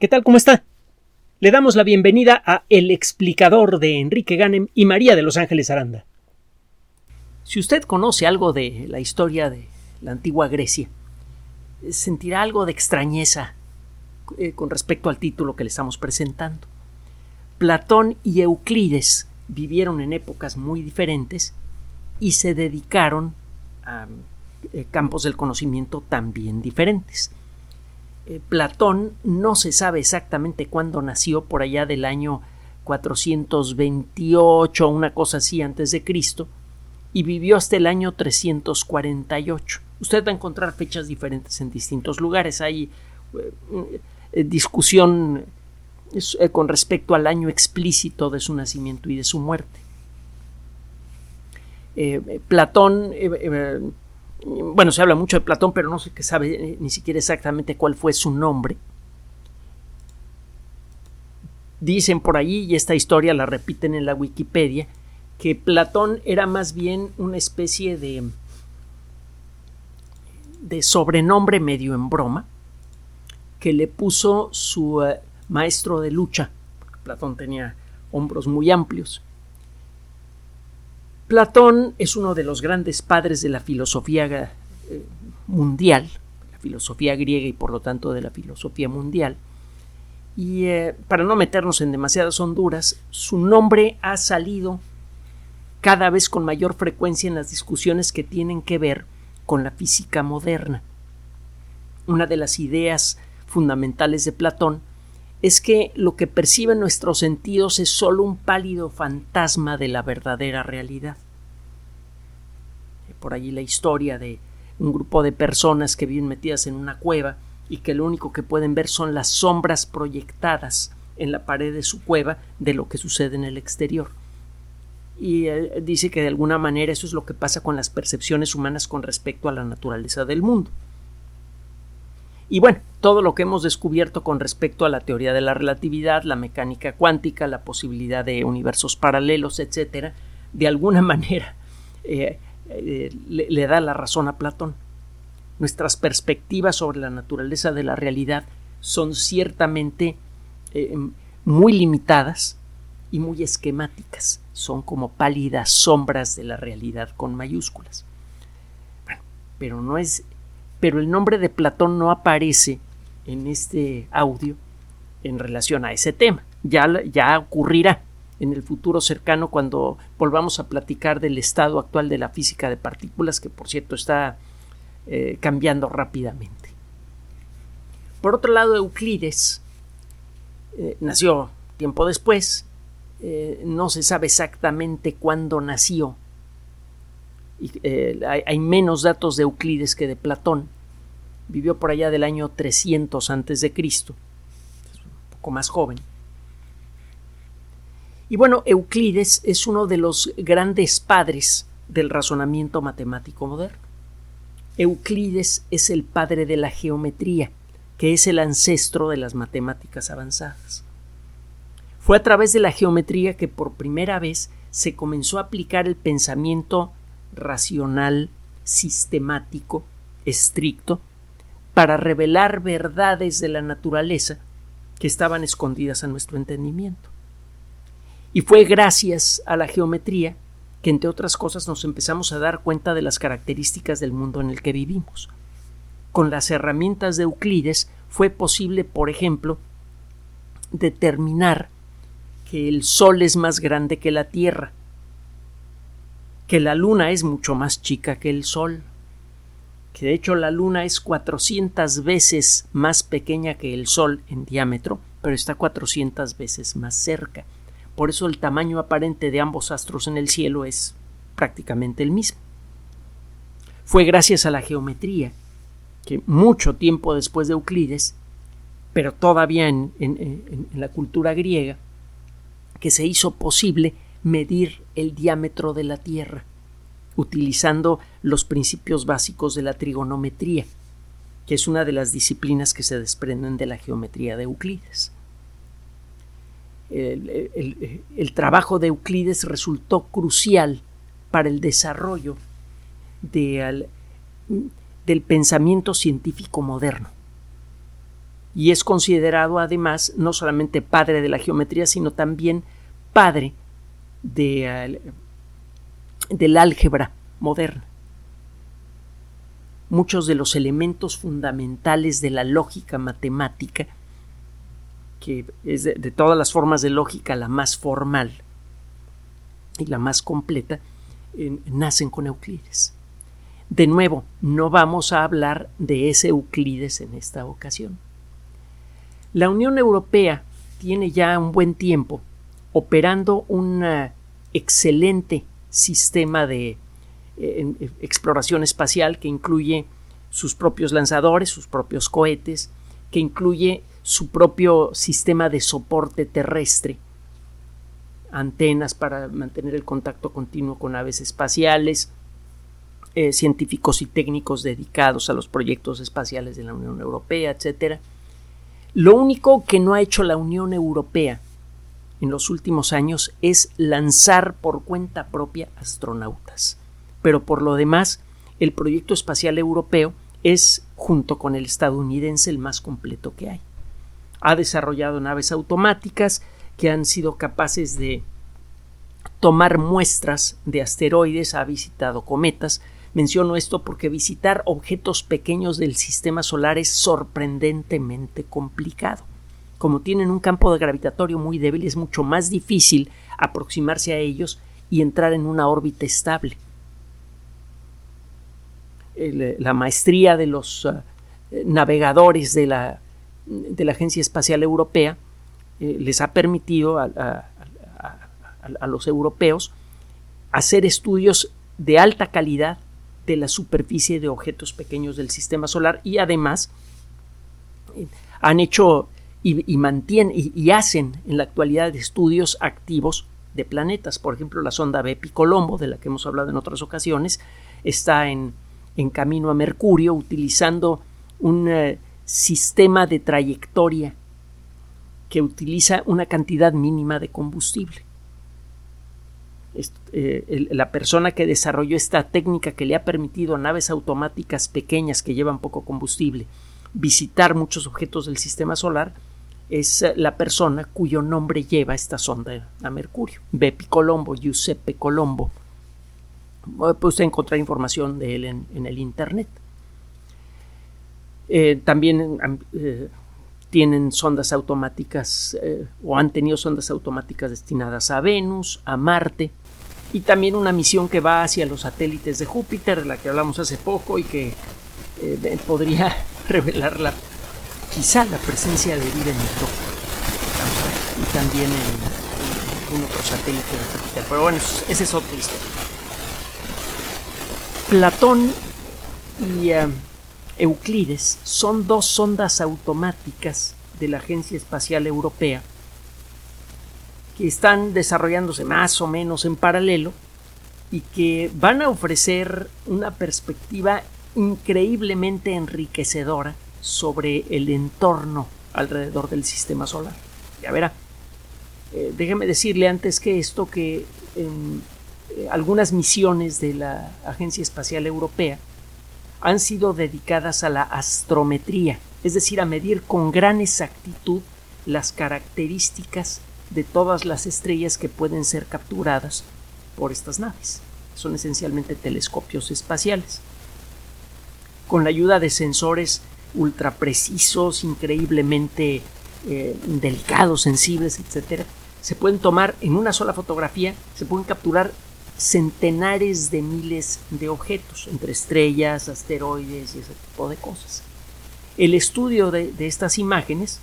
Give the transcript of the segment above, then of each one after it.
¿Qué tal? ¿Cómo está? Le damos la bienvenida a El explicador de Enrique Ganem y María de Los Ángeles Aranda. Si usted conoce algo de la historia de la antigua Grecia, sentirá algo de extrañeza eh, con respecto al título que le estamos presentando. Platón y Euclides vivieron en épocas muy diferentes y se dedicaron a eh, campos del conocimiento también diferentes. Eh, Platón no se sabe exactamente cuándo nació, por allá del año 428, una cosa así antes de Cristo, y vivió hasta el año 348. Usted va a encontrar fechas diferentes en distintos lugares. Hay eh, discusión con respecto al año explícito de su nacimiento y de su muerte. Platón bueno, se habla mucho de Platón, pero no sé qué sabe eh, ni siquiera exactamente cuál fue su nombre. Dicen por allí, y esta historia la repiten en la Wikipedia, que Platón era más bien una especie de, de sobrenombre medio en broma que le puso su eh, maestro de lucha. Platón tenía hombros muy amplios Platón es uno de los grandes padres de la filosofía eh, mundial, la filosofía griega y por lo tanto de la filosofía mundial. Y eh, para no meternos en demasiadas honduras, su nombre ha salido cada vez con mayor frecuencia en las discusiones que tienen que ver con la física moderna. Una de las ideas fundamentales de Platón es que lo que perciben nuestros sentidos es sólo un pálido fantasma de la verdadera realidad. Por allí la historia de un grupo de personas que viven metidas en una cueva y que lo único que pueden ver son las sombras proyectadas en la pared de su cueva de lo que sucede en el exterior. Y dice que de alguna manera eso es lo que pasa con las percepciones humanas con respecto a la naturaleza del mundo. Y bueno, todo lo que hemos descubierto con respecto a la teoría de la relatividad, la mecánica cuántica, la posibilidad de universos paralelos, etcétera, de alguna manera eh, eh, le, da la razón a Platón. Nuestras perspectivas sobre la naturaleza de la realidad son ciertamente eh, muy limitadas y muy esquemáticas. Son como pálidas sombras de la realidad con mayúsculas. Pero no es pero el nombre de Platón no aparece en este audio en relación a ese tema. Ya, ya ocurrirá en el futuro cercano cuando volvamos a platicar del estado actual de la física de partículas, que por cierto está eh, cambiando rápidamente. Por otro lado, Euclides eh, nació tiempo después, eh, no se sabe exactamente cuándo nació, hay, menos datos de Euclides que de Platón, vivió por allá del año 300 antes de Cristo, un poco más joven. Y bueno, Euclides es uno de los grandes padres del razonamiento matemático moderno. Euclides es el padre de la geometría, que es el ancestro de las matemáticas avanzadas. Fue a través de la geometría que por primera vez se comenzó a aplicar el pensamiento racional, sistemático, estricto, para revelar verdades de la naturaleza que estaban escondidas a nuestro entendimiento. Y fue gracias a la geometría que, entre otras cosas, nos empezamos a dar cuenta de las características del mundo en el que vivimos. Con las herramientas de Euclides fue posible, por ejemplo, determinar que el Sol es más grande que la Tierra, que la Luna es mucho más chica que el Sol, que de hecho la Luna es 400 veces más pequeña que el Sol en diámetro, pero está 400 veces más cerca. Por eso el tamaño aparente de ambos astros en el cielo es prácticamente el mismo. Fue gracias a la geometría que mucho tiempo después de Euclides, pero todavía en, en la cultura griega, que se hizo posible medir el diámetro de la Tierra utilizando los principios básicos de la trigonometría, que es una de las disciplinas que se desprenden de la geometría de Euclides. El, trabajo de Euclides resultó crucial para el desarrollo del pensamiento científico moderno. y es considerado además no solamente padre de la geometría, sino también padre de, eh, del álgebra moderna. Muchos de los elementos fundamentales de la lógica matemática, que es de, todas las formas de lógica la más formal y la más completa, nacen con Euclides. De nuevo, no vamos a hablar de ese Euclides en esta ocasión. La Unión Europea tiene ya un buen tiempo operando un eh, excelente sistema de eh, exploración espacial que incluye sus propios lanzadores, sus propios cohetes, que incluye su propio sistema de soporte terrestre, antenas para mantener el contacto continuo con aves espaciales, eh, científicos y técnicos dedicados a los proyectos espaciales de la Unión Europea, etcétera lo único que no ha hecho la Unión Europea en los últimos años es lanzar por cuenta propia astronautas. Pero por lo demás, el proyecto espacial europeo es, junto con el estadounidense, el más completo que hay. Ha desarrollado naves automáticas que han sido capaces de tomar muestras de asteroides, ha visitado cometas, Menciono esto porque visitar objetos pequeños del sistema solar es sorprendentemente complicado. Como tienen un campo de gravitatorio muy débil, es mucho más difícil aproximarse a ellos y entrar en una órbita estable. Eh, la maestría de los eh, navegadores de la, de la, Agencia Espacial Europea eh, les ha permitido a, a los europeos hacer estudios de alta calidad de la superficie de objetos pequeños del sistema solar y además eh, han hecho y, mantienen y, hacen en la actualidad estudios activos de planetas. Por ejemplo, la sonda Bepi Colombo, de la que hemos hablado en otras ocasiones, está en, camino a Mercurio utilizando un eh, sistema de trayectoria que utiliza una cantidad mínima de combustible. Eh, la persona que desarrolló esta técnica que le ha permitido a naves automáticas pequeñas que llevan poco combustible visitar muchos objetos del sistema solar es eh, la persona cuyo nombre lleva esta sonda a Mercurio, Bepi Colombo, Giuseppe Colombo. Puede usted encontrar información de él en, el Internet. Eh, también tienen sondas automáticas o han tenido sondas automáticas destinadas a Venus, a Marte, y también una misión que va hacia los satélites de Júpiter, de la que hablamos hace poco y que eh, podría revelar la, quizá la presencia de vida en el y también en, en, otro satélite de Júpiter. Pero bueno, esa es otra historia. Platón y eh, Euclides son dos sondas automáticas de la Agencia Espacial Europea que están desarrollándose más o menos en paralelo y que van a ofrecer una perspectiva increíblemente enriquecedora sobre el entorno alrededor del sistema solar. Ya verá, eh, déjeme decirle antes que esto que en, eh, algunas misiones de la Agencia Espacial Europea han sido dedicadas a la astrometría, es decir, a medir con gran exactitud las características de todas las estrellas que pueden ser capturadas por estas naves. Son esencialmente telescopios espaciales. Con la ayuda de sensores ultra precisos, increíblemente eh, delicados, sensibles, etc., se pueden tomar en una sola fotografía, se pueden capturar centenares de miles de objetos, entre estrellas, asteroides y ese tipo de cosas. El estudio de estas imágenes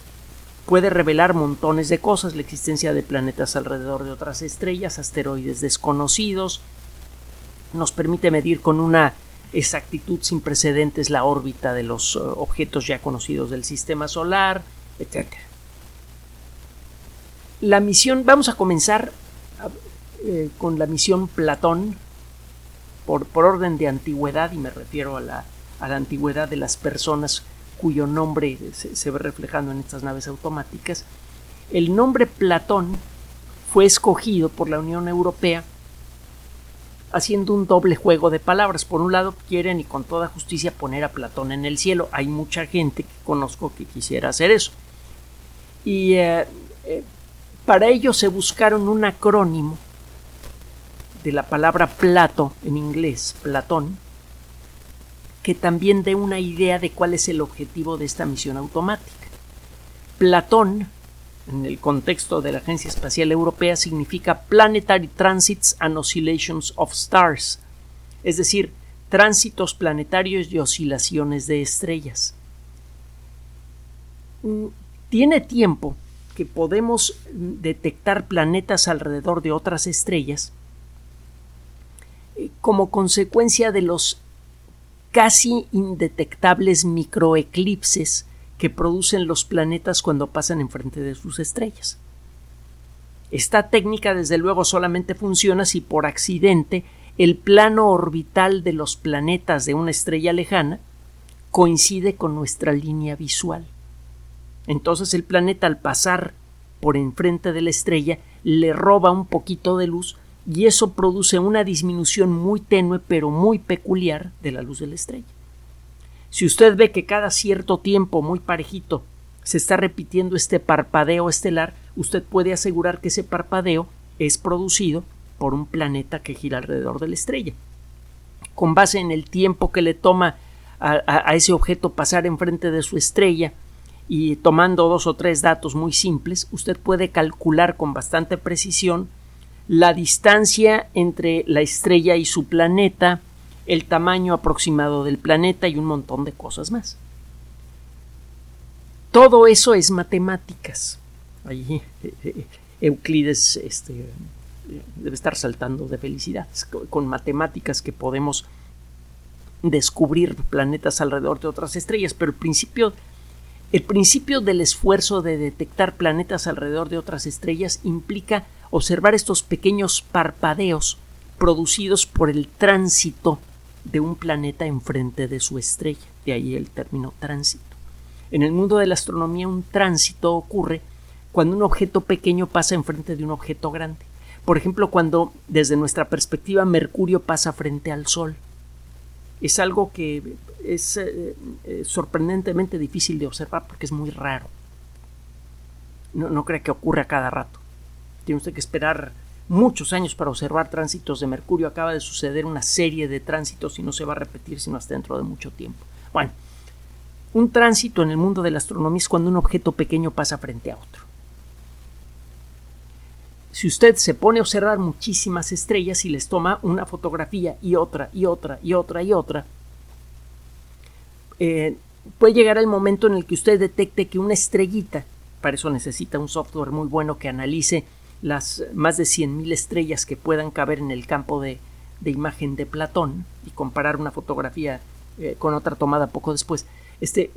puede revelar montones de cosas, la existencia de planetas alrededor de otras estrellas, asteroides desconocidos, nos permite medir con una exactitud sin precedentes la órbita de los eh, objetos ya conocidos del sistema solar, etc. La misión, vamos a comenzar eh, con la misión Platón, por, por, orden de antigüedad, y me refiero a la, a la antigüedad de las personas cuyo nombre se, ve reflejando en estas naves automáticas, el nombre Platón fue escogido por la Unión Europea haciendo un doble juego de palabras. Por un lado, quieren y con toda justicia poner a Platón en el cielo. Hay mucha gente que conozco que quisiera hacer eso. Y eh, eh, para ello se buscaron un acrónimo de la palabra Plato en inglés, Platón, que también dé una idea de cuál es el objetivo de esta misión automática. Platón, en el contexto de la Agencia Espacial Europea, significa Planetary Transits and Oscillations of Stars, es decir, tránsitos planetarios y oscilaciones de estrellas. Mm, tiene tiempo que podemos detectar planetas alrededor de otras estrellas como consecuencia de los casi indetectables microeclipses que producen los planetas cuando pasan enfrente de sus estrellas. Esta técnica desde luego solamente funciona si por accidente el plano orbital de los planetas de una estrella lejana coincide con nuestra línea visual. Entonces el planeta al pasar por enfrente de la estrella le roba un poquito de luz y eso produce una disminución muy tenue pero muy peculiar de la luz de la estrella. Si usted ve que cada cierto tiempo muy parejito se está repitiendo este parpadeo estelar, usted puede asegurar que ese parpadeo es producido por un planeta que gira alrededor de la estrella. Con base en el tiempo que le toma a, ese objeto pasar enfrente de su estrella y tomando dos o tres datos muy simples, usted puede calcular con bastante precisión la distancia entre la estrella y su planeta, el tamaño aproximado del planeta y un montón de cosas más. Todo eso es matemáticas. Allí eh, eh, Euclides este, debe estar saltando de felicidad con matemáticas que podemos descubrir planetas alrededor de otras estrellas, pero el principio el principio del esfuerzo de detectar planetas alrededor de otras estrellas implica observar estos pequeños parpadeos producidos por el tránsito de un planeta enfrente de su estrella, de ahí el término tránsito. En el mundo de la astronomía un tránsito ocurre cuando un objeto pequeño pasa enfrente de un objeto grande. Por ejemplo, cuando desde nuestra perspectiva Mercurio pasa frente al Sol. Es algo que es eh, eh, sorprendentemente difícil de observar porque es muy raro. No, no cree que ocurre a cada rato. Tiene usted que esperar muchos años para observar tránsitos de Mercurio. Acaba de suceder una serie de tránsitos y no se va a repetir sino hasta dentro de mucho tiempo. Bueno, un tránsito en el mundo de la astronomía es cuando un objeto pequeño pasa frente a otro. Si usted se pone a observar muchísimas estrellas y les toma una fotografía y otra y otra y otra y otra, eh, puede llegar el momento en el que usted detecte que una estrellita, para eso necesita un software muy bueno que analice las más de 100.000 estrellas que puedan caber en el campo de, imagen de Platón y comparar una fotografía eh, con otra tomada poco después. Este,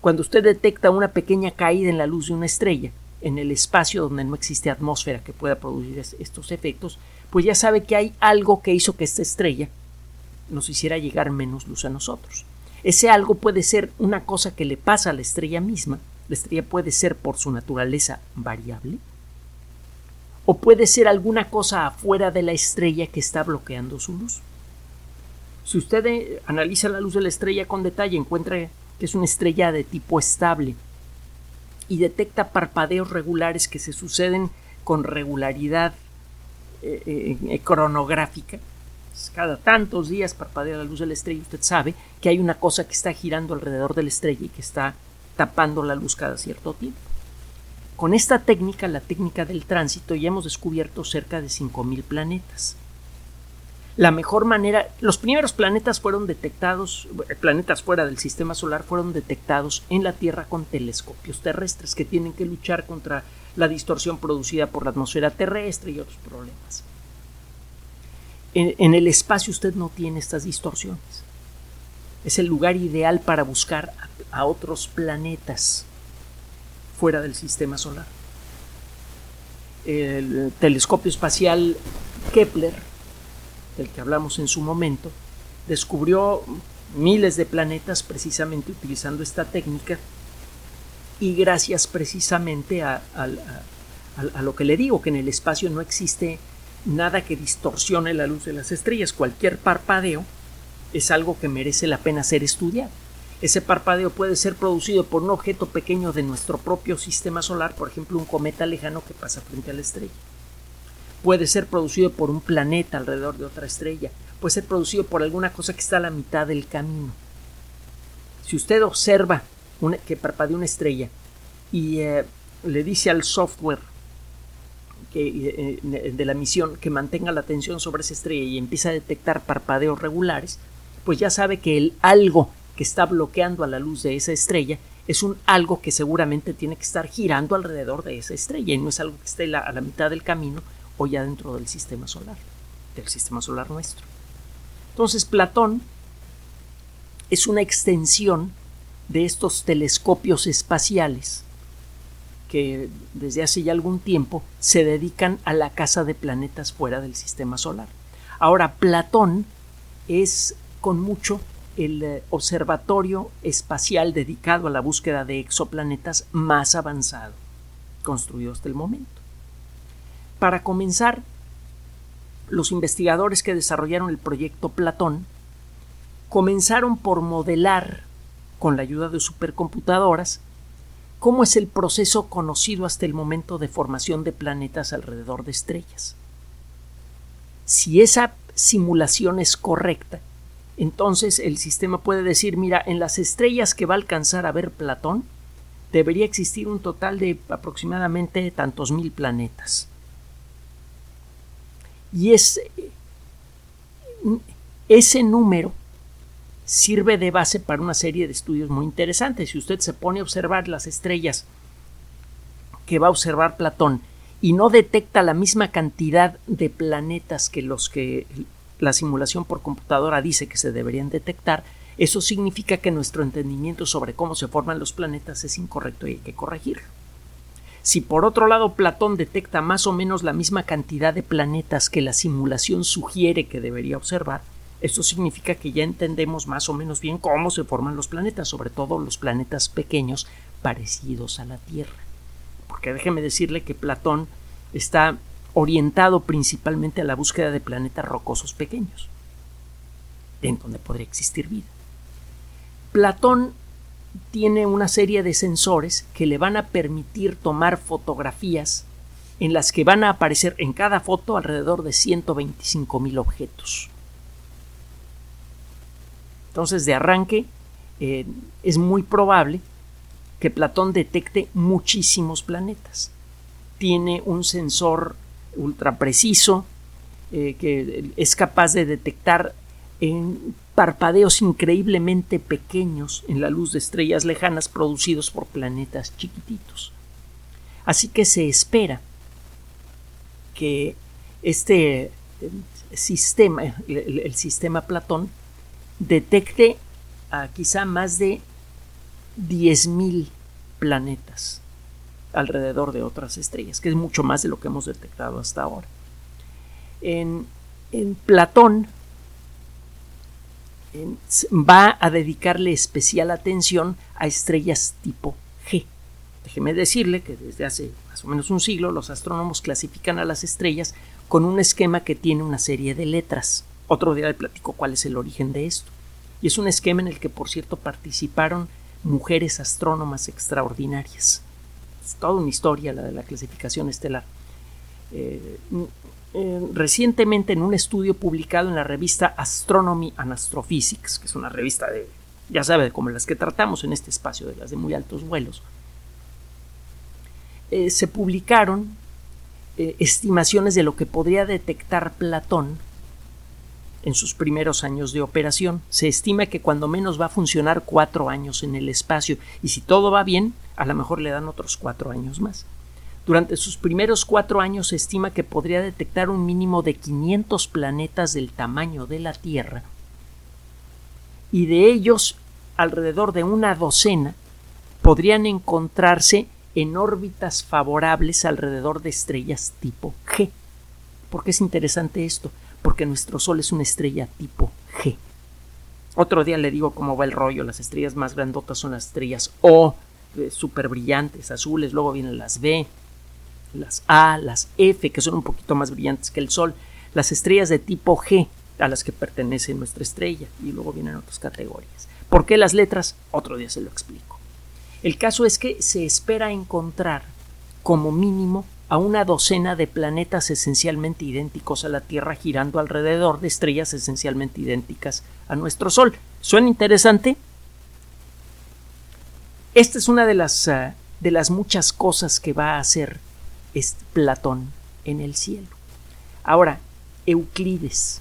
cuando usted detecta una pequeña caída en la luz de una estrella en el espacio donde no existe atmósfera que pueda producir estos efectos, pues ya sabe que hay algo que hizo que esta estrella nos hiciera llegar menos luz a nosotros. Ese algo puede ser una cosa que le pasa a la estrella misma, la estrella puede ser por su naturaleza variable, o puede ser alguna cosa afuera de la estrella que está bloqueando su luz. Si usted eh, analiza la luz de la estrella con detalle, encuentra que es una estrella de tipo estable y detecta parpadeos regulares que se suceden con regularidad eh, eh, cronográfica, cada tantos días parpadea la luz de la estrella, usted sabe que hay una cosa que está girando alrededor de la estrella y que está tapando la luz cada cierto tiempo. Con esta técnica, la técnica del tránsito, ya hemos descubierto cerca de 5.000 planetas. La mejor manera, los primeros planetas fueron detectados, planetas fuera del sistema solar fueron detectados en la Tierra con telescopios terrestres que tienen que luchar contra la distorsión producida por la atmósfera terrestre y otros problemas en, el espacio usted no tiene estas distorsiones. Es el lugar ideal para buscar a, otros planetas fuera del sistema solar. El telescopio espacial Kepler, del que hablamos en su momento, descubrió miles de planetas precisamente utilizando esta técnica y gracias precisamente a, a, lo que le digo, que en el espacio no existe nada que distorsione la luz de las estrellas. Cualquier parpadeo es algo que merece la pena ser estudiado. Ese parpadeo puede ser producido por un objeto pequeño de nuestro propio sistema solar, por ejemplo un cometa lejano que pasa frente a la estrella. Puede ser producido por un planeta alrededor de otra estrella. Puede ser producido por alguna cosa que está a la mitad del camino. Si usted observa que parpadea una estrella y eh, le dice al software eh, de la misión que mantenga la atención sobre esa estrella y empieza a detectar parpadeos regulares, pues ya sabe que el algo que está bloqueando a la luz de esa estrella es un algo que seguramente tiene que estar girando alrededor de esa estrella y no es algo que esté a la mitad del camino o ya dentro del sistema solar, del sistema solar nuestro. Entonces Platón es una extensión de estos telescopios espaciales que desde hace ya algún tiempo se dedican a la caza de planetas fuera del sistema solar. Ahora, Platón es con mucho el eh, observatorio espacial dedicado a la búsqueda de exoplanetas más avanzado construido hasta el momento. Para comenzar, los investigadores que desarrollaron el proyecto Platón comenzaron por modelar, con la ayuda de supercomputadoras, cómo es el proceso conocido hasta el momento de formación de planetas alrededor de estrellas. Si esa simulación es correcta, entonces el sistema puede decir, mira, en las estrellas que va a alcanzar a ver Platón, debería existir un total de aproximadamente tantos mil planetas. Y es, ese número sirve de base para una serie de estudios muy interesantes. Si usted se pone a observar las estrellas que va a observar Platón y no detecta la misma cantidad de planetas que los que la simulación por computadora dice que se deberían detectar, eso significa que nuestro entendimiento sobre cómo se forman los planetas es incorrecto y hay que corregirlo. Si por otro lado Platón detecta más o menos la misma cantidad de planetas que la simulación sugiere que debería observar, esto significa que ya entendemos más o menos bien cómo se forman los planetas, sobre todo los planetas pequeños parecidos a la Tierra. Porque déjeme decirle que Platón está orientado principalmente a la búsqueda de planetas rocosos pequeños, en donde podría existir vida. Platón tiene una serie de sensores que le van a permitir tomar fotografías en las que van a aparecer en cada foto alrededor de 125.000 objetos. Entonces, de arranque, eh, es muy probable que Platón detecte muchísimos planetas. Tiene un sensor ultra preciso, eh, que es capaz de detectar en parpadeos increíblemente pequeños en la luz de estrellas lejanas producidos por planetas chiquititos. Así que se espera que este eh, sistema, el, sistema Platón, detecte a quizá más de 10.000 planetas alrededor de otras estrellas, que es mucho más de lo que hemos detectado hasta ahora. En, Platón va a dedicarle especial atención a estrellas tipo G. Déjeme decirle que desde hace más o menos un siglo los astrónomos clasifican a las estrellas con un esquema que tiene una serie de letras. Otro día le platico cuál es el origen de esto. Y es un esquema en el que, por cierto, participaron mujeres astrónomas extraordinarias es toda una historia la de la clasificación estelar. Eh, eh, recientemente en un estudio publicado en la revista Astronomy and Astrophysics, que es una revista de, ya sabe, como las que tratamos en este espacio, de las de muy altos vuelos, eh, se publicaron estimaciones de lo que podría detectar Platón en sus primeros años de operación. Se estima que cuando menos va a funcionar cuatro años en el espacio y si todo va bien, a lo mejor le dan otros cuatro años más. Durante sus primeros cuatro años se estima que podría detectar un mínimo de 500 planetas del tamaño de la Tierra y de ellos alrededor de una docena podrían encontrarse en órbitas favorables alrededor de estrellas tipo G. ¿Por qué es interesante esto? Porque nuestro Sol es una estrella tipo G. Otro día le digo cómo va el rollo. Las estrellas más grandotas son las estrellas O, súper brillantes, azules, luego vienen las B, las A, las F, que son un poquito más brillantes que el Sol, las estrellas de tipo G, a las que pertenece nuestra estrella, y luego vienen otras categorías. ¿Por qué las letras? Otro día se lo explico. El caso es que se espera encontrar como mínimo a una docena de planetas esencialmente idénticos a la Tierra girando alrededor de estrellas esencialmente idénticas a nuestro Sol. ¿Suena interesante? Esta es una de las, uh, de las muchas cosas que va a hacer Platón en el cielo. Ahora, Euclides.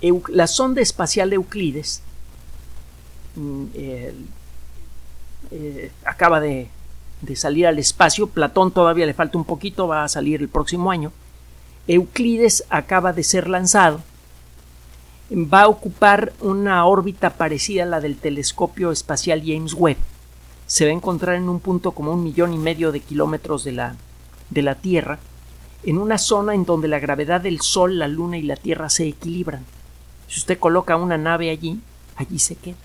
Eu, la sonda espacial de Euclides mm, eh, eh, acaba de, de salir al espacio. Platón todavía le falta un poquito, va a salir el próximo año. Euclides acaba de ser lanzado. Va a ocupar una órbita parecida a la del telescopio espacial James Webb. Se va a encontrar en un punto como un millón y medio de kilómetros de la, de la Tierra, en una zona en donde la gravedad del Sol, la Luna y la Tierra se equilibran. Si usted coloca una nave allí, allí se queda.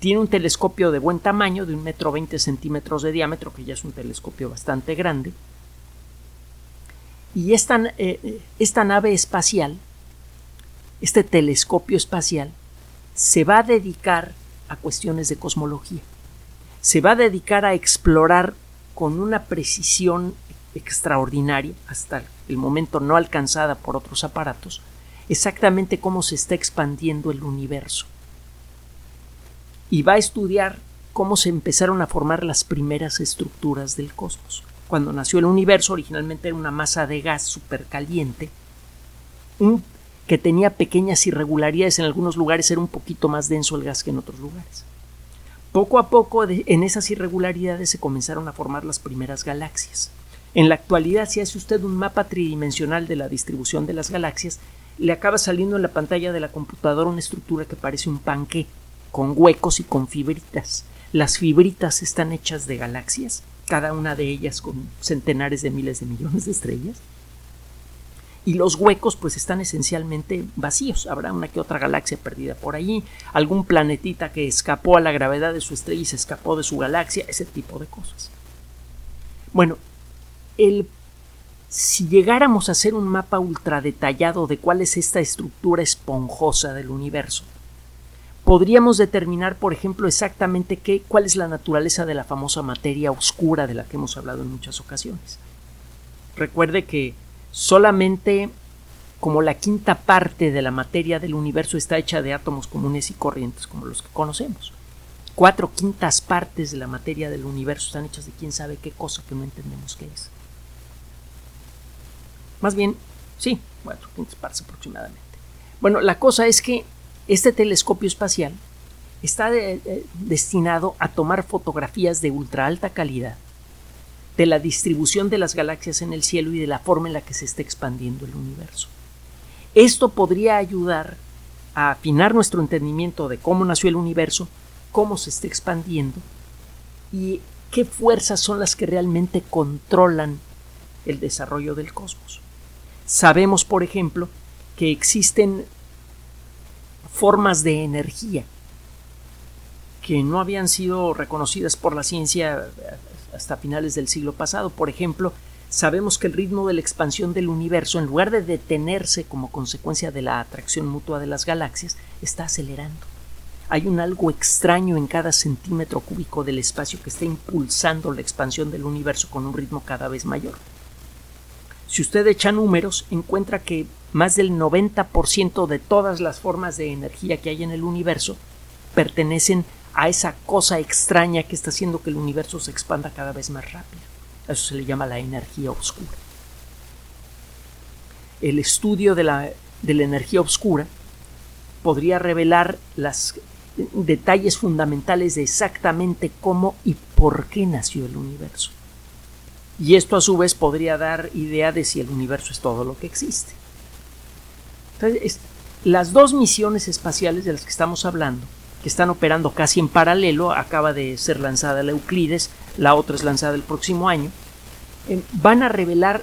Tiene un telescopio de buen tamaño, de un metro veinte centímetros de diámetro, que ya es un telescopio bastante grande. Y esta, eh, esta nave espacial, este telescopio espacial, se va a dedicar a cuestiones de cosmología. Se va a dedicar a explorar con una precisión extraordinaria, hasta el momento no alcanzada por otros aparatos, exactamente cómo se está expandiendo el universo y va a estudiar cómo se empezaron a formar las primeras estructuras del cosmos. Cuando nació el universo, originalmente era una masa de gas supercaliente, que tenía pequeñas irregularidades, en algunos lugares era un poquito más denso el gas que en otros lugares. Poco a poco en esas irregularidades se comenzaron a formar las primeras galaxias. En la actualidad, si hace usted un mapa tridimensional de la distribución de las galaxias, le acaba saliendo en la pantalla de la computadora una estructura que parece un panque con huecos y con fibritas. Las fibritas están hechas de galaxias, cada una de ellas con centenares de miles de millones de estrellas. Y los huecos pues están esencialmente vacíos. Habrá una que otra galaxia perdida por allí, algún planetita que escapó a la gravedad de su estrella y se escapó de su galaxia, ese tipo de cosas. Bueno, el, si llegáramos a hacer un mapa ultra detallado de cuál es esta estructura esponjosa del universo, podríamos determinar, por ejemplo, exactamente qué, cuál es la naturaleza de la famosa materia oscura de la que hemos hablado en muchas ocasiones. Recuerde que solamente como la quinta parte de la materia del universo está hecha de átomos comunes y corrientes como los que conocemos. Cuatro quintas partes de la materia del universo están hechas de quién sabe qué cosa que no entendemos qué es. Más bien, sí, cuatro quintas partes aproximadamente. Bueno, la cosa es que este telescopio espacial está destinado a tomar fotografías de ultra alta calidad de la distribución de las galaxias en el cielo y de la forma en la que se está expandiendo el universo. Esto podría ayudar a afinar nuestro entendimiento de cómo nació el universo, cómo se está expandiendo y qué fuerzas son las que realmente controlan el desarrollo del cosmos. Sabemos, por ejemplo, que existen formas de energía que no habían sido reconocidas por la ciencia hasta finales del siglo pasado. Por ejemplo, sabemos que el ritmo de la expansión del universo, en lugar de detenerse como consecuencia de la atracción mutua de las galaxias, está acelerando. Hay un algo extraño en cada centímetro cúbico del espacio que está impulsando la expansión del universo con un ritmo cada vez mayor. Si usted echa números, encuentra que más del 90% de todas las formas de energía que hay en el universo pertenecen a esa cosa extraña que está haciendo que el universo se expanda cada vez más rápido. Eso se le llama la energía oscura. El estudio de la, de la energía oscura podría revelar los detalles fundamentales de exactamente cómo y por qué nació el universo y esto a su vez podría dar idea de si el universo es todo lo que existe. Entonces, las dos misiones espaciales de las que estamos hablando, que están operando casi en paralelo, acaba de ser lanzada la Euclides, la otra es lanzada el próximo año, eh, van a revelar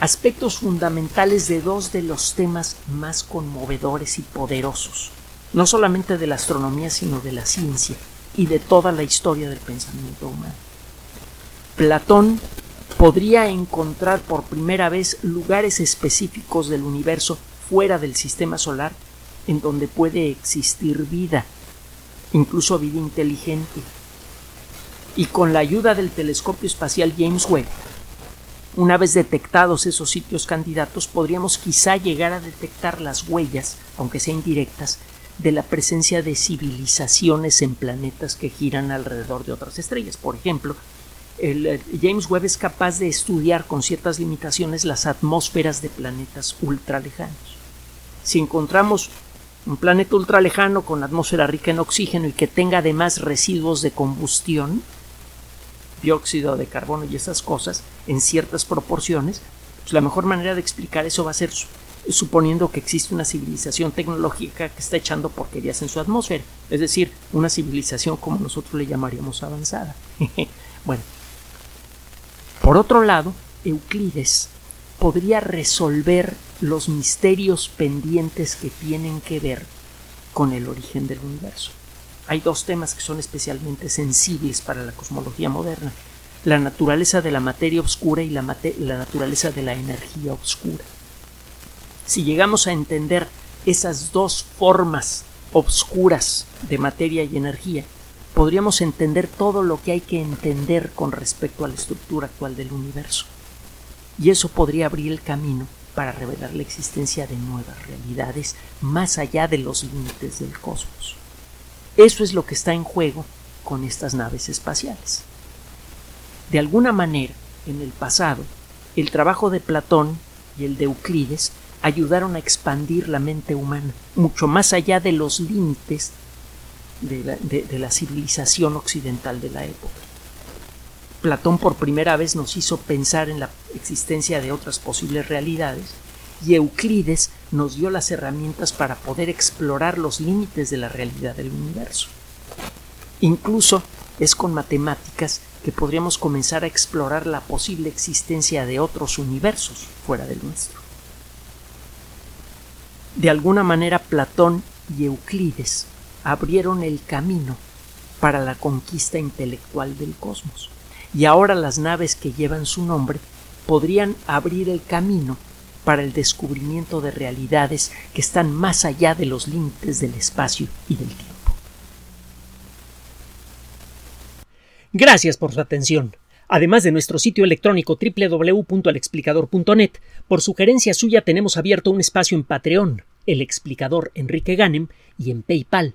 aspectos fundamentales de dos de los temas más conmovedores y poderosos, no solamente de la astronomía, sino de la ciencia y de toda la historia del pensamiento humano. Platón podría encontrar por primera vez lugares específicos del universo fuera del sistema solar en donde puede existir vida, incluso vida inteligente. Y con la ayuda del telescopio espacial James Webb, una vez detectados esos sitios candidatos, podríamos quizá llegar a detectar las huellas, aunque sean indirectas, de la presencia de civilizaciones en planetas que giran alrededor de otras estrellas. Por ejemplo, eh, James Webb es capaz de estudiar con ciertas limitaciones las atmósferas de planetas ultralejanos. Si encontramos un planeta ultralejano con atmósfera rica en oxígeno y que tenga además residuos de combustión, dióxido de carbono y esas cosas en ciertas proporciones, pues la mejor manera de explicar eso va a ser suponiendo que existe una civilización tecnológica que está echando porquerías en su atmósfera, es decir, una civilización como nosotros le llamaríamos avanzada. bueno, por otro lado, Euclides podría resolver los misterios pendientes que tienen que ver con el origen del universo hay dos temas que son especialmente sensibles para la cosmología moderna, la naturaleza de la materia oscura y la, naturaleza de la energía oscura. Si llegamos a entender esas dos formas obscuras de materia y energía, podríamos entender todo lo que hay que entender con respecto a la estructura actual del universo. Y eso podría abrir el camino para revelar la existencia de nuevas realidades más allá de los límites del cosmos. Eso es lo que está en juego con estas naves espaciales. De alguna manera, en el pasado, el trabajo de Platón y el de Euclides ayudaron a expandir la mente humana, mucho más allá de los límites de la, de la, civilización occidental de la época. Platón por primera vez nos hizo pensar en la existencia de otras posibles realidades y Euclides nos dio las herramientas para poder explorar los límites de la realidad del universo. Incluso es con matemáticas que podríamos comenzar a explorar la posible existencia de otros universos fuera del nuestro. De alguna manera Platón y Euclides abrieron el camino para la conquista intelectual del cosmos, y ahora las naves que llevan su nombre podrían abrir el camino para el descubrimiento de realidades que están más allá de los límites del espacio y del tiempo. Gracias por su atención. Además de nuestro sitio electrónico www.alexplicador.net, por sugerencia suya tenemos abierto un espacio en Patreon, el explicador Enrique Ganem, y en PayPal,